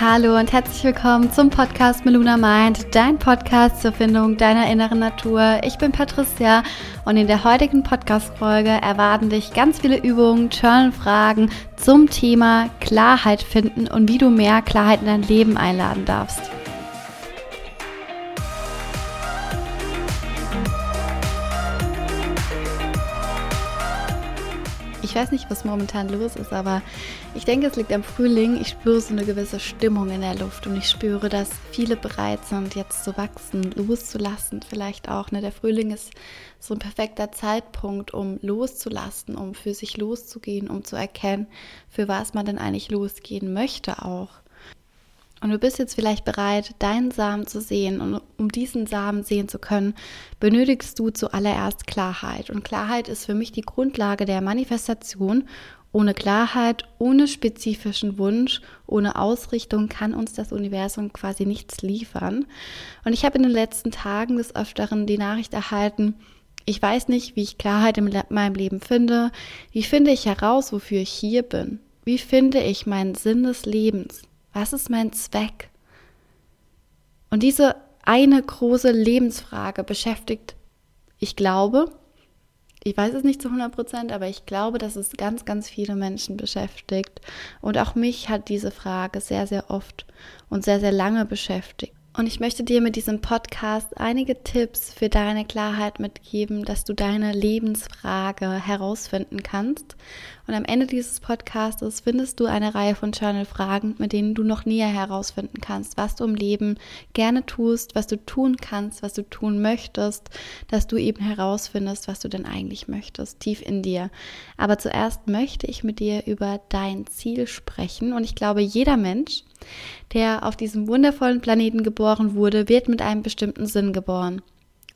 Hallo und herzlich willkommen zum Podcast Meluna Mind, dein Podcast zur Findung deiner inneren Natur. Ich bin Patricia und in der heutigen Podcast-Folge erwarten dich ganz viele Übungen, Journal-Fragen zum Thema Klarheit finden und wie du mehr Klarheit in dein Leben einladen darfst. Ich weiß nicht, was momentan los ist, aber ich denke, es liegt am Frühling. Ich spüre so eine gewisse Stimmung in der Luft und ich spüre, dass viele bereit sind, jetzt zu wachsen, loszulassen. Vielleicht auch. Ne? Der Frühling ist so ein perfekter Zeitpunkt, um loszulassen, um für sich loszugehen, um zu erkennen, für was man denn eigentlich losgehen möchte auch. Und du bist jetzt vielleicht bereit, deinen Samen zu sehen. Und um diesen Samen sehen zu können, benötigst du zuallererst Klarheit. Und Klarheit ist für mich die Grundlage der Manifestation. Ohne Klarheit, ohne spezifischen Wunsch, ohne Ausrichtung kann uns das Universum quasi nichts liefern. Und ich habe in den letzten Tagen des Öfteren die Nachricht erhalten, ich weiß nicht, wie ich Klarheit in meinem Leben finde. Wie finde ich heraus, wofür ich hier bin? Wie finde ich meinen Sinn des Lebens? Was ist mein Zweck? Und diese eine große Lebensfrage beschäftigt, ich glaube, ich weiß es nicht zu 100 Prozent, aber ich glaube, dass es ganz, ganz viele Menschen beschäftigt. Und auch mich hat diese Frage sehr, sehr oft und sehr, sehr lange beschäftigt. Und ich möchte dir mit diesem Podcast einige Tipps für deine Klarheit mitgeben, dass du deine Lebensfrage herausfinden kannst. Und am Ende dieses Podcasts findest du eine Reihe von Journal-Fragen, mit denen du noch näher herausfinden kannst, was du im Leben gerne tust, was du tun kannst, was du tun möchtest, dass du eben herausfindest, was du denn eigentlich möchtest, tief in dir. Aber zuerst möchte ich mit dir über dein Ziel sprechen. Und ich glaube, jeder Mensch, der auf diesem wundervollen Planeten geboren wurde, wird mit einem bestimmten Sinn geboren.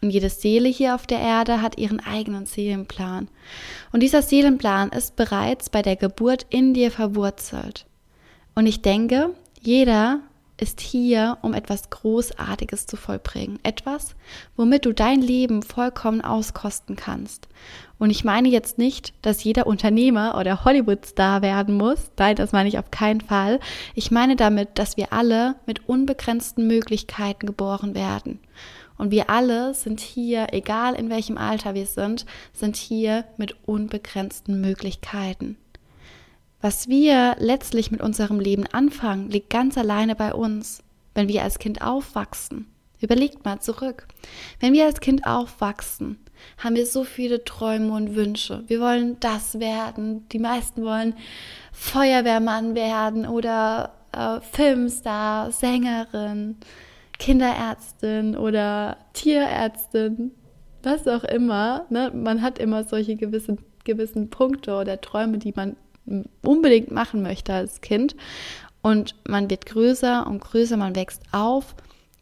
Und jede Seele hier auf der Erde hat ihren eigenen Seelenplan. Und dieser Seelenplan ist bereits bei der Geburt in dir verwurzelt. Und ich denke, jeder ist hier, um etwas Großartiges zu vollbringen. Etwas, womit du dein Leben vollkommen auskosten kannst. Und ich meine jetzt nicht, dass jeder Unternehmer oder Hollywood-Star werden muss. Nein, das meine ich auf keinen Fall. Ich meine damit, dass wir alle mit unbegrenzten Möglichkeiten geboren werden. Und wir alle sind hier, egal in welchem Alter wir sind, sind hier mit unbegrenzten Möglichkeiten. Was wir letztlich mit unserem Leben anfangen, liegt ganz alleine bei uns. Wenn wir als Kind aufwachsen, überlegt mal zurück. Wenn wir als Kind aufwachsen, haben wir so viele Träume und Wünsche. Wir wollen das werden. Die meisten wollen Feuerwehrmann werden oder äh, Filmstar, Sängerin, Kinderärztin oder Tierärztin, was auch immer. Ne? Man hat immer solche gewissen, gewissen Punkte oder Träume, die man unbedingt machen möchte als Kind. Und man wird größer und größer, man wächst auf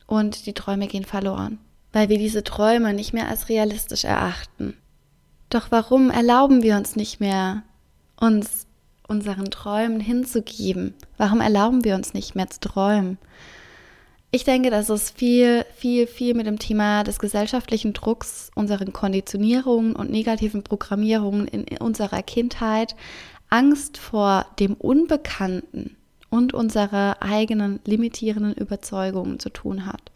und die Träume gehen verloren, weil wir diese Träume nicht mehr als realistisch erachten. Doch warum erlauben wir uns nicht mehr, uns unseren Träumen hinzugeben? Warum erlauben wir uns nicht mehr zu träumen? Ich denke, dass es viel, viel, viel mit dem Thema des gesellschaftlichen Drucks, unseren Konditionierungen und negativen Programmierungen in unserer Kindheit, Angst vor dem Unbekannten und unsere eigenen limitierenden Überzeugungen zu tun hat.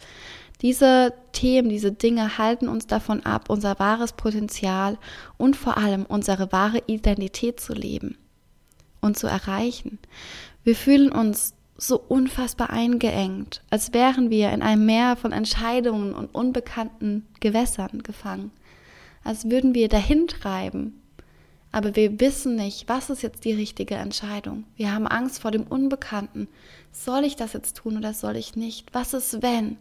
Diese Themen, diese Dinge halten uns davon ab, unser wahres Potenzial und vor allem unsere wahre Identität zu leben und zu erreichen. Wir fühlen uns so unfassbar eingeengt, als wären wir in einem Meer von Entscheidungen und unbekannten Gewässern gefangen, als würden wir dahin treiben, aber wir wissen nicht, was ist jetzt die richtige Entscheidung. Wir haben Angst vor dem Unbekannten. Soll ich das jetzt tun oder soll ich nicht? Was ist wenn?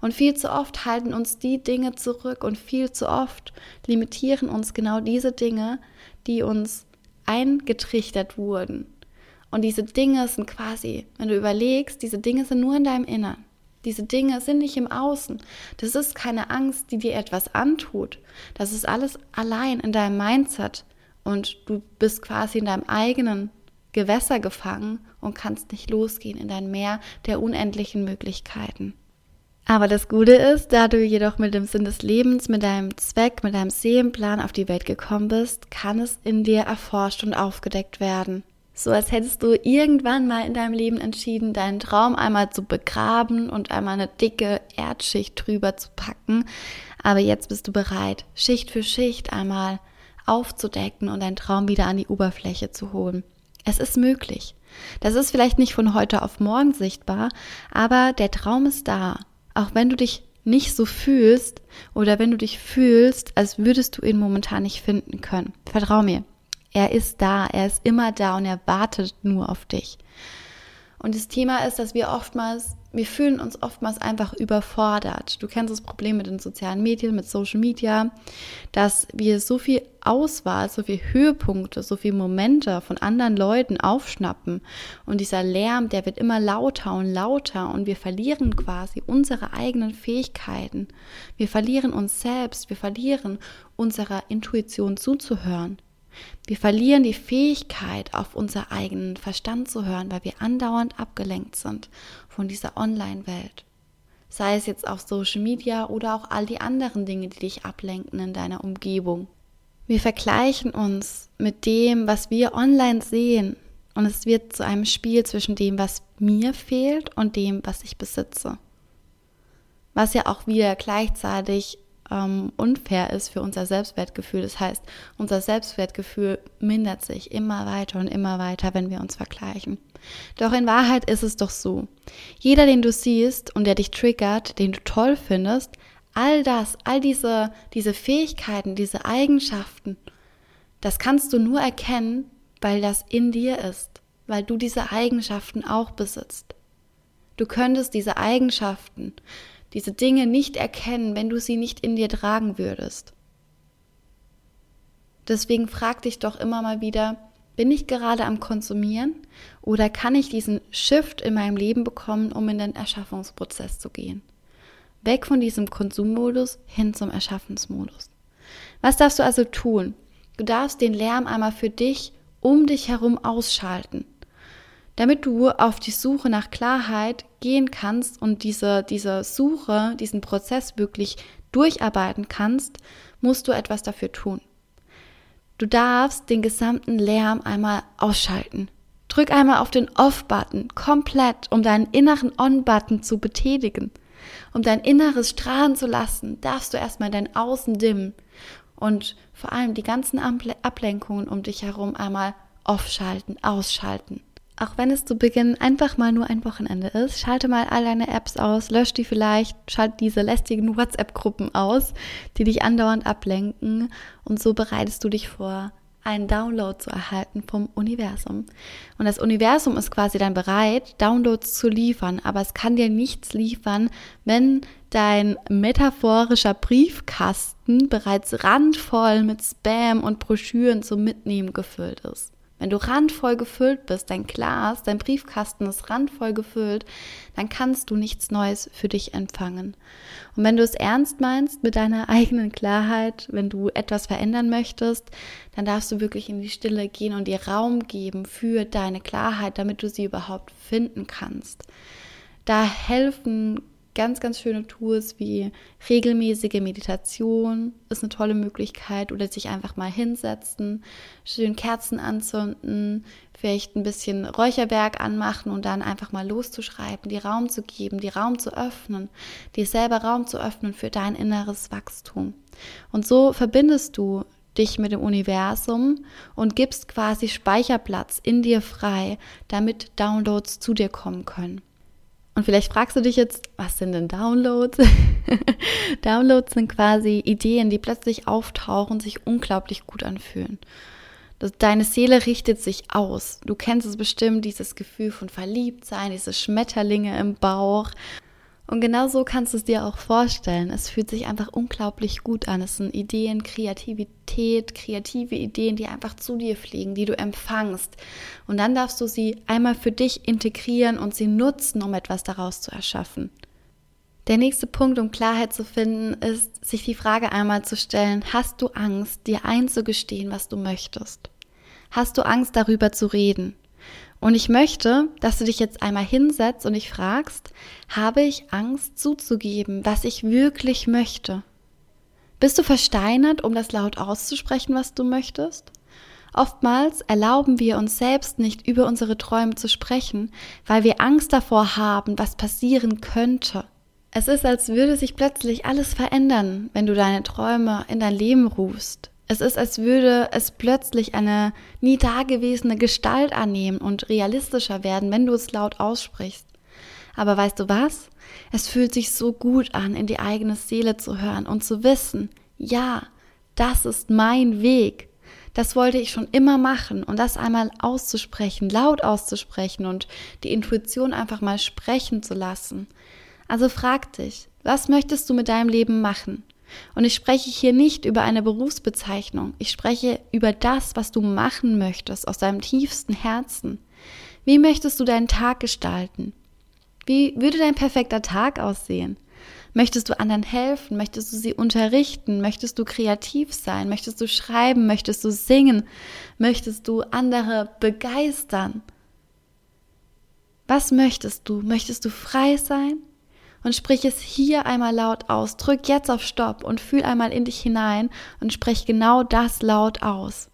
Und viel zu oft halten uns die Dinge zurück und viel zu oft limitieren uns genau diese Dinge, die uns eingetrichtert wurden, und diese Dinge sind quasi, wenn du überlegst, diese Dinge sind nur in deinem Innern. Diese Dinge sind nicht im Außen. Das ist keine Angst, die dir etwas antut. Das ist alles allein in deinem Mindset. Und du bist quasi in deinem eigenen Gewässer gefangen und kannst nicht losgehen in dein Meer der unendlichen Möglichkeiten. Aber das Gute ist, da du jedoch mit dem Sinn des Lebens, mit deinem Zweck, mit deinem Seelenplan auf die Welt gekommen bist, kann es in dir erforscht und aufgedeckt werden. So als hättest du irgendwann mal in deinem Leben entschieden, deinen Traum einmal zu begraben und einmal eine dicke Erdschicht drüber zu packen. Aber jetzt bist du bereit, Schicht für Schicht einmal aufzudecken und deinen Traum wieder an die Oberfläche zu holen. Es ist möglich. Das ist vielleicht nicht von heute auf morgen sichtbar, aber der Traum ist da. Auch wenn du dich nicht so fühlst oder wenn du dich fühlst, als würdest du ihn momentan nicht finden können. Vertrau mir. Er ist da, er ist immer da und er wartet nur auf dich. Und das Thema ist, dass wir oftmals, wir fühlen uns oftmals einfach überfordert. Du kennst das Problem mit den sozialen Medien, mit Social Media, dass wir so viel Auswahl, so viel Höhepunkte, so viele Momente von anderen Leuten aufschnappen. Und dieser Lärm, der wird immer lauter und lauter und wir verlieren quasi unsere eigenen Fähigkeiten. Wir verlieren uns selbst, wir verlieren unserer Intuition zuzuhören. Wir verlieren die Fähigkeit, auf unseren eigenen Verstand zu hören, weil wir andauernd abgelenkt sind von dieser Online-Welt. Sei es jetzt auf Social Media oder auch all die anderen Dinge, die dich ablenken in deiner Umgebung. Wir vergleichen uns mit dem, was wir online sehen. Und es wird zu einem Spiel zwischen dem, was mir fehlt und dem, was ich besitze. Was ja auch wieder gleichzeitig ähm, unfair ist für unser Selbstwertgefühl. Das heißt, unser Selbstwertgefühl mindert sich immer weiter und immer weiter, wenn wir uns vergleichen. Doch in Wahrheit ist es doch so. Jeder, den du siehst und der dich triggert, den du toll findest, all das, all diese, diese Fähigkeiten, diese Eigenschaften, das kannst du nur erkennen, weil das in dir ist, weil du diese Eigenschaften auch besitzt. Du könntest diese Eigenschaften diese Dinge nicht erkennen, wenn du sie nicht in dir tragen würdest. Deswegen frag dich doch immer mal wieder, bin ich gerade am Konsumieren oder kann ich diesen Shift in meinem Leben bekommen, um in den Erschaffungsprozess zu gehen? Weg von diesem Konsummodus hin zum Erschaffensmodus. Was darfst du also tun? Du darfst den Lärm einmal für dich um dich herum ausschalten damit du auf die Suche nach Klarheit gehen kannst und diese, diese Suche, diesen Prozess wirklich durcharbeiten kannst, musst du etwas dafür tun. Du darfst den gesamten Lärm einmal ausschalten. Drück einmal auf den Off-Button komplett, um deinen inneren On-Button zu betätigen. Um dein Inneres strahlen zu lassen, darfst du erstmal dein Außen dimmen und vor allem die ganzen Ablenkungen um dich herum einmal aufschalten, ausschalten. Auch wenn es zu Beginn einfach mal nur ein Wochenende ist, schalte mal all deine Apps aus, lösch die vielleicht, schalt diese lästigen WhatsApp-Gruppen aus, die dich andauernd ablenken und so bereitest du dich vor, einen Download zu erhalten vom Universum. Und das Universum ist quasi dann bereit, Downloads zu liefern, aber es kann dir nichts liefern, wenn dein metaphorischer Briefkasten bereits randvoll mit Spam und Broschüren zum Mitnehmen gefüllt ist. Wenn du randvoll gefüllt bist, dein Glas, dein Briefkasten ist randvoll gefüllt, dann kannst du nichts Neues für dich empfangen. Und wenn du es ernst meinst mit deiner eigenen Klarheit, wenn du etwas verändern möchtest, dann darfst du wirklich in die Stille gehen und dir Raum geben für deine Klarheit, damit du sie überhaupt finden kannst. Da helfen ganz, ganz schöne Tools wie regelmäßige Meditation ist eine tolle Möglichkeit oder sich einfach mal hinsetzen, schön Kerzen anzünden, vielleicht ein bisschen Räucherwerk anmachen und dann einfach mal loszuschreiben, die Raum zu geben, die Raum zu öffnen, dir selber Raum zu öffnen für dein inneres Wachstum. Und so verbindest du dich mit dem Universum und gibst quasi Speicherplatz in dir frei, damit Downloads zu dir kommen können. Und vielleicht fragst du dich jetzt, was sind denn Downloads? Downloads sind quasi Ideen, die plötzlich auftauchen, sich unglaublich gut anfühlen. Deine Seele richtet sich aus. Du kennst es bestimmt, dieses Gefühl von Verliebtsein, diese Schmetterlinge im Bauch. Und genau so kannst du es dir auch vorstellen. Es fühlt sich einfach unglaublich gut an. Es sind Ideen, Kreativität, kreative Ideen, die einfach zu dir fliegen, die du empfangst. Und dann darfst du sie einmal für dich integrieren und sie nutzen, um etwas daraus zu erschaffen. Der nächste Punkt, um Klarheit zu finden, ist, sich die Frage einmal zu stellen, hast du Angst, dir einzugestehen, was du möchtest? Hast du Angst, darüber zu reden? Und ich möchte, dass du dich jetzt einmal hinsetzt und dich fragst, habe ich Angst zuzugeben, was ich wirklich möchte? Bist du versteinert, um das laut auszusprechen, was du möchtest? Oftmals erlauben wir uns selbst nicht über unsere Träume zu sprechen, weil wir Angst davor haben, was passieren könnte. Es ist, als würde sich plötzlich alles verändern, wenn du deine Träume in dein Leben rufst. Es ist, als würde es plötzlich eine nie dagewesene Gestalt annehmen und realistischer werden, wenn du es laut aussprichst. Aber weißt du was? Es fühlt sich so gut an, in die eigene Seele zu hören und zu wissen, ja, das ist mein Weg. Das wollte ich schon immer machen und das einmal auszusprechen, laut auszusprechen und die Intuition einfach mal sprechen zu lassen. Also frag dich, was möchtest du mit deinem Leben machen? Und ich spreche hier nicht über eine Berufsbezeichnung, ich spreche über das, was du machen möchtest aus deinem tiefsten Herzen. Wie möchtest du deinen Tag gestalten? Wie würde dein perfekter Tag aussehen? Möchtest du anderen helfen? Möchtest du sie unterrichten? Möchtest du kreativ sein? Möchtest du schreiben? Möchtest du singen? Möchtest du andere begeistern? Was möchtest du? Möchtest du frei sein? Und sprich es hier einmal laut aus. Drück jetzt auf Stopp und fühl einmal in dich hinein und sprich genau das laut aus.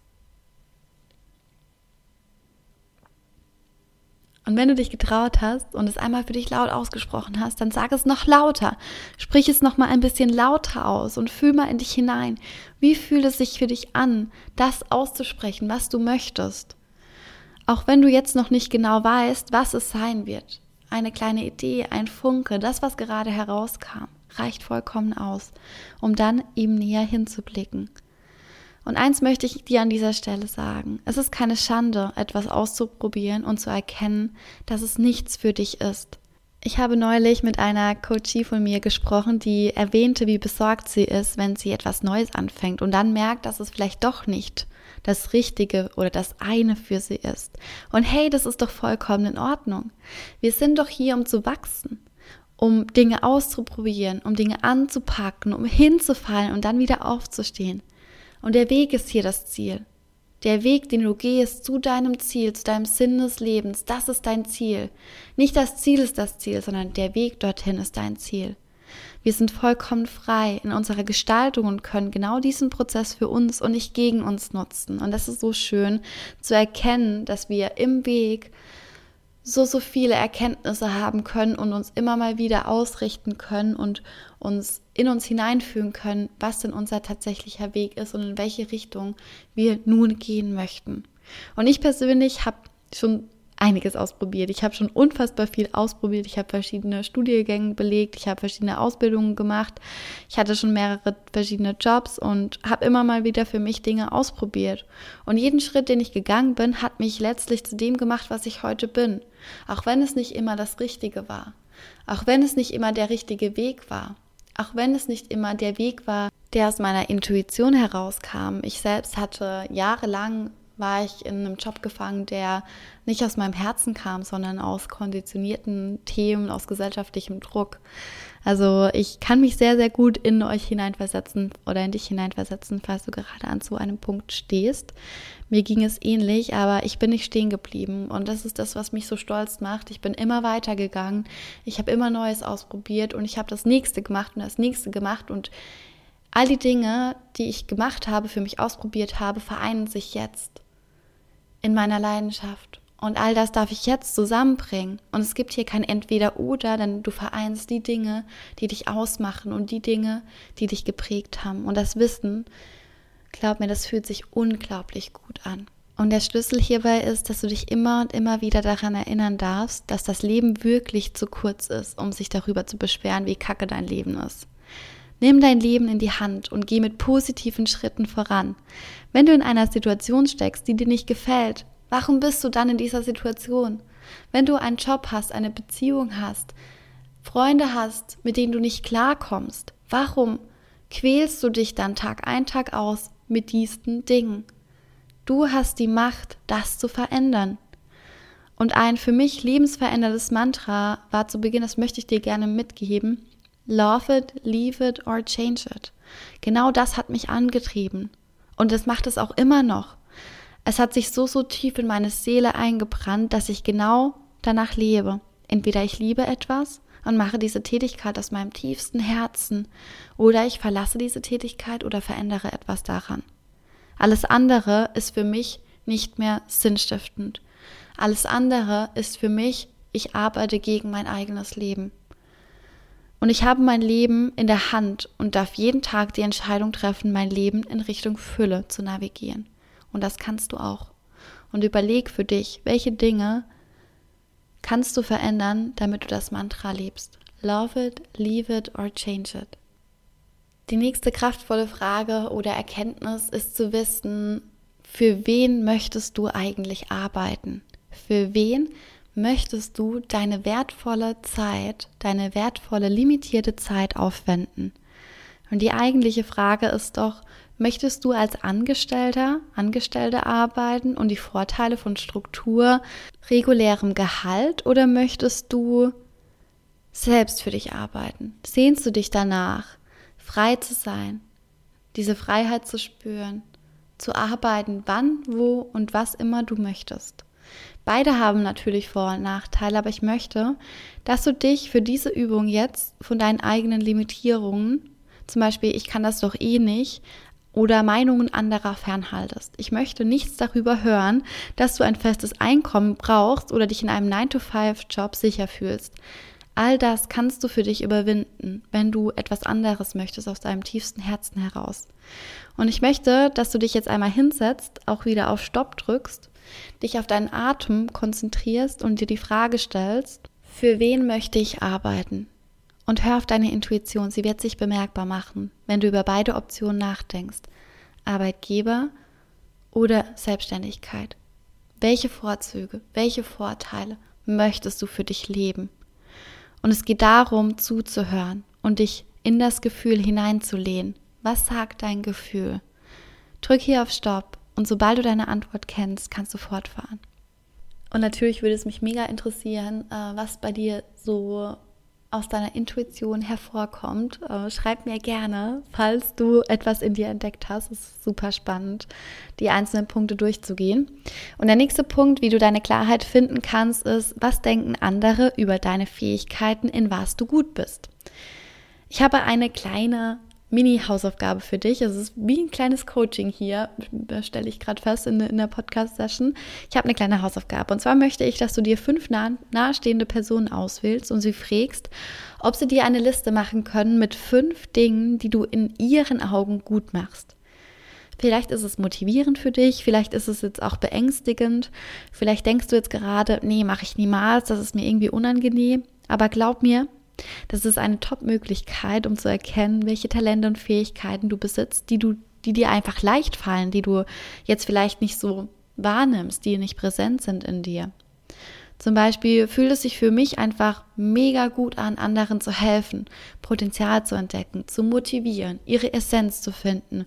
Und wenn du dich getraut hast und es einmal für dich laut ausgesprochen hast, dann sag es noch lauter. Sprich es noch mal ein bisschen lauter aus und fühl mal in dich hinein. Wie fühlt es sich für dich an, das auszusprechen, was du möchtest? Auch wenn du jetzt noch nicht genau weißt, was es sein wird. Eine kleine Idee, ein Funke, das, was gerade herauskam, reicht vollkommen aus, um dann ihm näher hinzublicken. Und eins möchte ich dir an dieser Stelle sagen. Es ist keine Schande, etwas auszuprobieren und zu erkennen, dass es nichts für dich ist. Ich habe neulich mit einer Coachie von mir gesprochen, die erwähnte, wie besorgt sie ist, wenn sie etwas Neues anfängt und dann merkt, dass es vielleicht doch nicht das Richtige oder das eine für sie ist. Und hey, das ist doch vollkommen in Ordnung. Wir sind doch hier, um zu wachsen, um Dinge auszuprobieren, um Dinge anzupacken, um hinzufallen und dann wieder aufzustehen. Und der Weg ist hier das Ziel. Der Weg, den du gehst zu deinem Ziel, zu deinem Sinn des Lebens, das ist dein Ziel. Nicht das Ziel ist das Ziel, sondern der Weg dorthin ist dein Ziel. Wir sind vollkommen frei in unserer Gestaltung und können genau diesen Prozess für uns und nicht gegen uns nutzen. Und das ist so schön zu erkennen, dass wir im Weg so, so viele Erkenntnisse haben können und uns immer mal wieder ausrichten können und uns in uns hineinfühlen können, was denn unser tatsächlicher Weg ist und in welche Richtung wir nun gehen möchten. Und ich persönlich habe schon einiges ausprobiert. Ich habe schon unfassbar viel ausprobiert. Ich habe verschiedene Studiengänge belegt, ich habe verschiedene Ausbildungen gemacht. Ich hatte schon mehrere verschiedene Jobs und habe immer mal wieder für mich Dinge ausprobiert. Und jeden Schritt, den ich gegangen bin, hat mich letztlich zu dem gemacht, was ich heute bin. Auch wenn es nicht immer das Richtige war. Auch wenn es nicht immer der richtige Weg war. Auch wenn es nicht immer der Weg war, der aus meiner Intuition herauskam. Ich selbst hatte jahrelang war ich in einem Job gefangen, der nicht aus meinem Herzen kam, sondern aus konditionierten Themen, aus gesellschaftlichem Druck. Also ich kann mich sehr, sehr gut in euch hineinversetzen oder in dich hineinversetzen, falls du gerade an so einem Punkt stehst. Mir ging es ähnlich, aber ich bin nicht stehen geblieben und das ist das, was mich so stolz macht. Ich bin immer weitergegangen, ich habe immer Neues ausprobiert und ich habe das nächste gemacht und das nächste gemacht und all die Dinge, die ich gemacht habe, für mich ausprobiert habe, vereinen sich jetzt in meiner Leidenschaft. Und all das darf ich jetzt zusammenbringen. Und es gibt hier kein Entweder-Oder, denn du vereinst die Dinge, die dich ausmachen und die Dinge, die dich geprägt haben. Und das Wissen, glaub mir, das fühlt sich unglaublich gut an. Und der Schlüssel hierbei ist, dass du dich immer und immer wieder daran erinnern darfst, dass das Leben wirklich zu kurz ist, um sich darüber zu beschweren, wie kacke dein Leben ist. Nimm dein Leben in die Hand und geh mit positiven Schritten voran. Wenn du in einer Situation steckst, die dir nicht gefällt, warum bist du dann in dieser Situation? Wenn du einen Job hast, eine Beziehung hast, Freunde hast, mit denen du nicht klarkommst, warum quälst du dich dann Tag ein, Tag aus mit diesen Dingen? Du hast die Macht, das zu verändern. Und ein für mich lebensveränderndes Mantra war zu Beginn, das möchte ich dir gerne mitgeben, Love it, leave it or change it. Genau das hat mich angetrieben. Und es macht es auch immer noch. Es hat sich so, so tief in meine Seele eingebrannt, dass ich genau danach lebe. Entweder ich liebe etwas und mache diese Tätigkeit aus meinem tiefsten Herzen, oder ich verlasse diese Tätigkeit oder verändere etwas daran. Alles andere ist für mich nicht mehr sinnstiftend. Alles andere ist für mich, ich arbeite gegen mein eigenes Leben. Und ich habe mein Leben in der Hand und darf jeden Tag die Entscheidung treffen, mein Leben in Richtung Fülle zu navigieren. Und das kannst du auch. Und überleg für dich, welche Dinge kannst du verändern, damit du das Mantra lebst. Love it, leave it or change it. Die nächste kraftvolle Frage oder Erkenntnis ist zu wissen, für wen möchtest du eigentlich arbeiten? Für wen möchtest du deine wertvolle Zeit, deine wertvolle limitierte Zeit aufwenden? Und die eigentliche Frage ist doch, möchtest du als Angestellter, Angestellte arbeiten und die Vorteile von Struktur, regulärem Gehalt oder möchtest du selbst für dich arbeiten? Sehnst du dich danach, frei zu sein, diese Freiheit zu spüren, zu arbeiten, wann, wo und was immer du möchtest? Beide haben natürlich Vor- und Nachteile, aber ich möchte, dass du dich für diese Übung jetzt von deinen eigenen Limitierungen, zum Beispiel, ich kann das doch eh nicht, oder Meinungen anderer fernhaltest. Ich möchte nichts darüber hören, dass du ein festes Einkommen brauchst oder dich in einem 9-to-5-Job sicher fühlst. All das kannst du für dich überwinden, wenn du etwas anderes möchtest aus deinem tiefsten Herzen heraus. Und ich möchte, dass du dich jetzt einmal hinsetzt, auch wieder auf Stopp drückst dich auf deinen Atem konzentrierst und dir die Frage stellst, für wen möchte ich arbeiten? Und hör auf deine Intuition, sie wird sich bemerkbar machen, wenn du über beide Optionen nachdenkst. Arbeitgeber oder Selbstständigkeit. Welche Vorzüge, welche Vorteile möchtest du für dich leben? Und es geht darum, zuzuhören und dich in das Gefühl hineinzulehnen. Was sagt dein Gefühl? Drück hier auf Stopp und sobald du deine Antwort kennst, kannst du fortfahren. Und natürlich würde es mich mega interessieren, äh, was bei dir so aus deiner Intuition hervorkommt. Äh, schreib mir gerne, falls du etwas in dir entdeckt hast. Es ist super spannend, die einzelnen Punkte durchzugehen. Und der nächste Punkt, wie du deine Klarheit finden kannst, ist, was denken andere über deine Fähigkeiten, in was du gut bist. Ich habe eine kleine Mini-Hausaufgabe für dich. Es ist wie ein kleines Coaching hier, stelle ich gerade fest in, in der Podcast-Session. Ich habe eine kleine Hausaufgabe. Und zwar möchte ich, dass du dir fünf nah, nahestehende Personen auswählst und sie fragst, ob sie dir eine Liste machen können mit fünf Dingen, die du in ihren Augen gut machst. Vielleicht ist es motivierend für dich, vielleicht ist es jetzt auch beängstigend, vielleicht denkst du jetzt gerade, nee, mache ich niemals, das ist mir irgendwie unangenehm. Aber glaub mir, das ist eine Top-Möglichkeit, um zu erkennen, welche Talente und Fähigkeiten du besitzt, die du, die dir einfach leicht fallen, die du jetzt vielleicht nicht so wahrnimmst, die nicht präsent sind in dir. Zum Beispiel fühlt es sich für mich einfach mega gut an, anderen zu helfen, Potenzial zu entdecken, zu motivieren, ihre Essenz zu finden.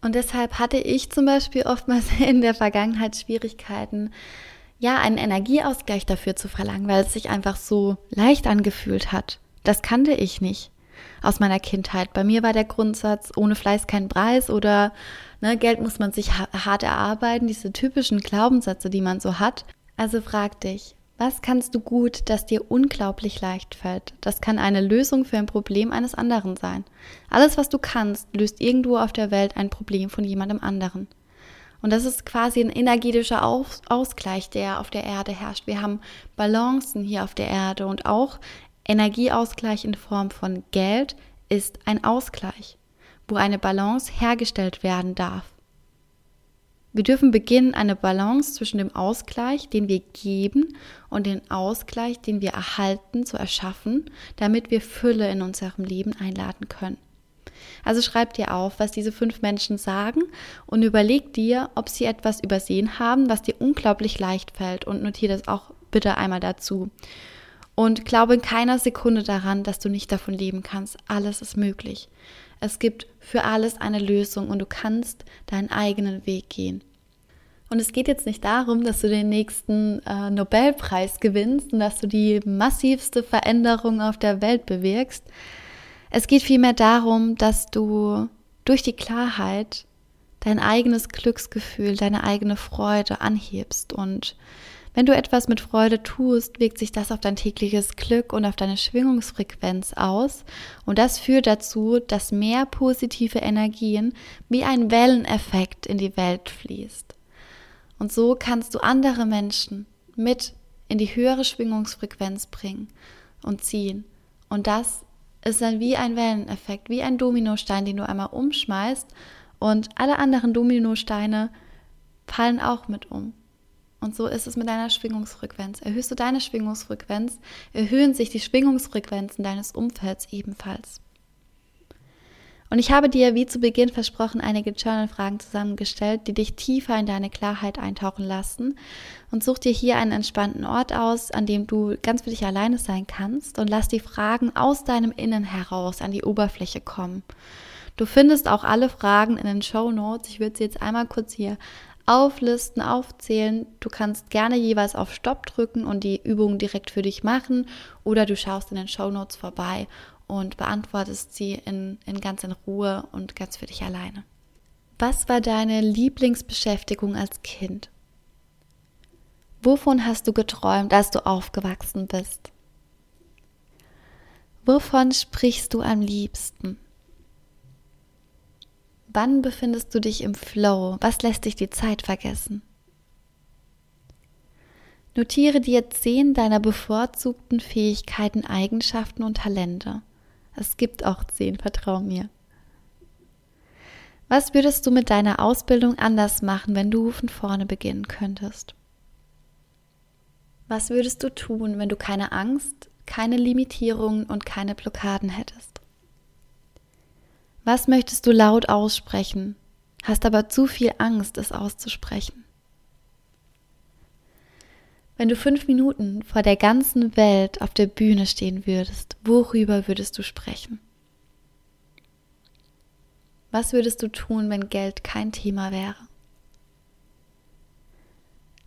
Und deshalb hatte ich zum Beispiel oftmals in der Vergangenheit Schwierigkeiten, ja, einen Energieausgleich dafür zu verlangen, weil es sich einfach so leicht angefühlt hat. Das kannte ich nicht aus meiner Kindheit. Bei mir war der Grundsatz, ohne Fleiß kein Preis oder ne, Geld muss man sich hart erarbeiten, diese typischen Glaubenssätze, die man so hat. Also frag dich, was kannst du gut, das dir unglaublich leicht fällt? Das kann eine Lösung für ein Problem eines anderen sein. Alles, was du kannst, löst irgendwo auf der Welt ein Problem von jemandem anderen. Und das ist quasi ein energetischer Ausgleich, der auf der Erde herrscht. Wir haben Balancen hier auf der Erde und auch Energieausgleich in Form von Geld ist ein Ausgleich, wo eine Balance hergestellt werden darf. Wir dürfen beginnen, eine Balance zwischen dem Ausgleich, den wir geben, und dem Ausgleich, den wir erhalten, zu erschaffen, damit wir Fülle in unserem Leben einladen können. Also schreib dir auf, was diese fünf Menschen sagen und überleg dir, ob sie etwas übersehen haben, was dir unglaublich leicht fällt und notiere das auch bitte einmal dazu. Und glaube in keiner Sekunde daran, dass du nicht davon leben kannst. Alles ist möglich. Es gibt für alles eine Lösung und du kannst deinen eigenen Weg gehen. Und es geht jetzt nicht darum, dass du den nächsten äh, Nobelpreis gewinnst und dass du die massivste Veränderung auf der Welt bewirkst. Es geht vielmehr darum, dass du durch die Klarheit dein eigenes Glücksgefühl, deine eigene Freude anhebst. Und wenn du etwas mit Freude tust, wirkt sich das auf dein tägliches Glück und auf deine Schwingungsfrequenz aus. Und das führt dazu, dass mehr positive Energien wie ein Welleneffekt in die Welt fließt. Und so kannst du andere Menschen mit in die höhere Schwingungsfrequenz bringen und ziehen. Und das ist dann wie ein Welleneffekt, wie ein Dominostein, den du einmal umschmeißt und alle anderen Dominosteine fallen auch mit um. Und so ist es mit deiner Schwingungsfrequenz. Erhöhst du deine Schwingungsfrequenz, erhöhen sich die Schwingungsfrequenzen deines Umfelds ebenfalls. Und ich habe dir, wie zu Beginn versprochen, einige Journal-Fragen zusammengestellt, die dich tiefer in deine Klarheit eintauchen lassen. Und such dir hier einen entspannten Ort aus, an dem du ganz für dich alleine sein kannst und lass die Fragen aus deinem Innen heraus an die Oberfläche kommen. Du findest auch alle Fragen in den Show Notes. Ich würde sie jetzt einmal kurz hier auflisten, aufzählen. Du kannst gerne jeweils auf Stopp drücken und die Übung direkt für dich machen oder du schaust in den Show Notes vorbei und beantwortest sie in, in ganz in Ruhe und ganz für dich alleine. Was war deine Lieblingsbeschäftigung als Kind? Wovon hast du geträumt, als du aufgewachsen bist? Wovon sprichst du am liebsten? Wann befindest du dich im Flow? Was lässt dich die Zeit vergessen? Notiere dir zehn deiner bevorzugten Fähigkeiten, Eigenschaften und Talente. Es gibt auch zehn, vertrau mir. Was würdest du mit deiner Ausbildung anders machen, wenn du von vorne beginnen könntest? Was würdest du tun, wenn du keine Angst, keine Limitierungen und keine Blockaden hättest? Was möchtest du laut aussprechen, hast aber zu viel Angst, es auszusprechen? Wenn du fünf Minuten vor der ganzen Welt auf der Bühne stehen würdest, worüber würdest du sprechen? Was würdest du tun, wenn Geld kein Thema wäre?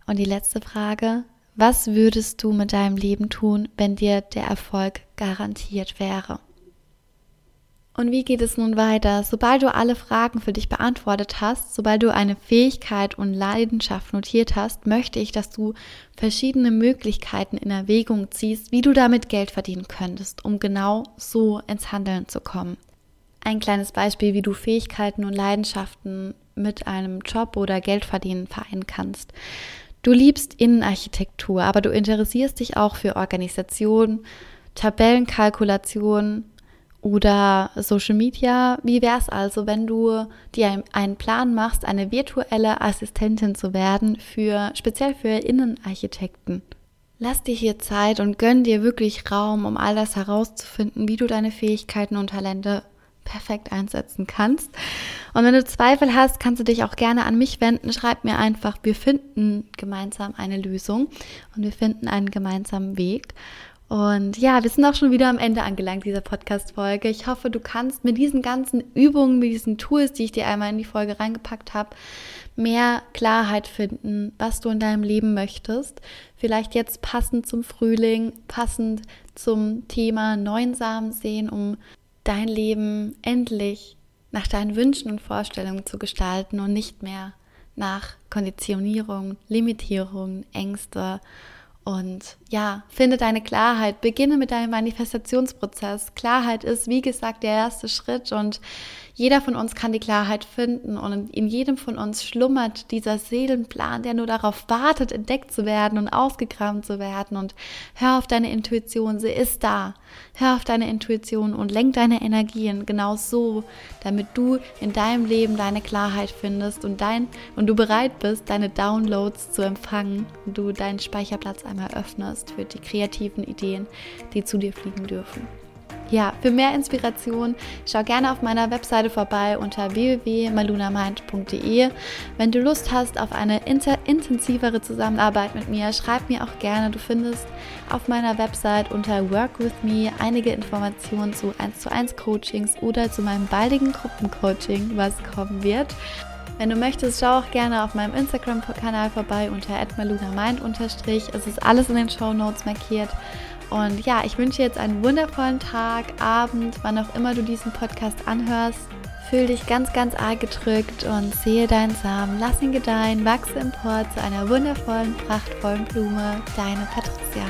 Und die letzte Frage, was würdest du mit deinem Leben tun, wenn dir der Erfolg garantiert wäre? Und wie geht es nun weiter? Sobald du alle Fragen für dich beantwortet hast, sobald du eine Fähigkeit und Leidenschaft notiert hast, möchte ich, dass du verschiedene Möglichkeiten in Erwägung ziehst, wie du damit Geld verdienen könntest, um genau so ins Handeln zu kommen. Ein kleines Beispiel, wie du Fähigkeiten und Leidenschaften mit einem Job oder Geldverdienen vereinen kannst. Du liebst Innenarchitektur, aber du interessierst dich auch für Organisation, Tabellenkalkulation, oder Social Media, wie wäre es also, wenn du dir einen Plan machst, eine virtuelle Assistentin zu werden für speziell für Innenarchitekten? Lass dir hier Zeit und gönn dir wirklich Raum, um all das herauszufinden, wie du deine Fähigkeiten und Talente perfekt einsetzen kannst. Und wenn du Zweifel hast, kannst du dich auch gerne an mich wenden. Schreib mir einfach, wir finden gemeinsam eine Lösung und wir finden einen gemeinsamen Weg. Und ja, wir sind auch schon wieder am Ende angelangt dieser Podcast-Folge. Ich hoffe, du kannst mit diesen ganzen Übungen, mit diesen Tools, die ich dir einmal in die Folge reingepackt habe, mehr Klarheit finden, was du in deinem Leben möchtest. Vielleicht jetzt passend zum Frühling, passend zum Thema neuen Samen sehen, um dein Leben endlich nach deinen Wünschen und Vorstellungen zu gestalten und nicht mehr nach Konditionierung, Limitierung, Ängste und ja, finde deine Klarheit, beginne mit deinem Manifestationsprozess. Klarheit ist, wie gesagt, der erste Schritt und jeder von uns kann die Klarheit finden und in jedem von uns schlummert dieser Seelenplan, der nur darauf wartet, entdeckt zu werden und ausgegraben zu werden. Und hör auf deine Intuition, sie ist da. Hör auf deine Intuition und lenk deine Energien genau so, damit du in deinem Leben deine Klarheit findest und dein und du bereit bist, deine Downloads zu empfangen und du deinen Speicherplatz einmal öffnest für die kreativen Ideen, die zu dir fliegen dürfen. Ja, für mehr Inspiration schau gerne auf meiner Webseite vorbei unter www.malunamind.de. Wenn du Lust hast auf eine intensivere Zusammenarbeit mit mir, schreib mir auch gerne. Du findest auf meiner Website unter Work with Me einige Informationen zu 1 zu 1 Coachings oder zu meinem baldigen Gruppencoaching, was kommen wird. Wenn du möchtest, schau auch gerne auf meinem Instagram-Kanal vorbei unter @malunamind Es ist alles in den Show Notes markiert. Und ja, ich wünsche jetzt einen wundervollen Tag, Abend, wann auch immer du diesen Podcast anhörst. Fühl dich ganz, ganz arg gedrückt und sehe deinen Samen. Lass ihn gedeihen, wachse empor zu einer wundervollen, prachtvollen Blume. Deine Patricia.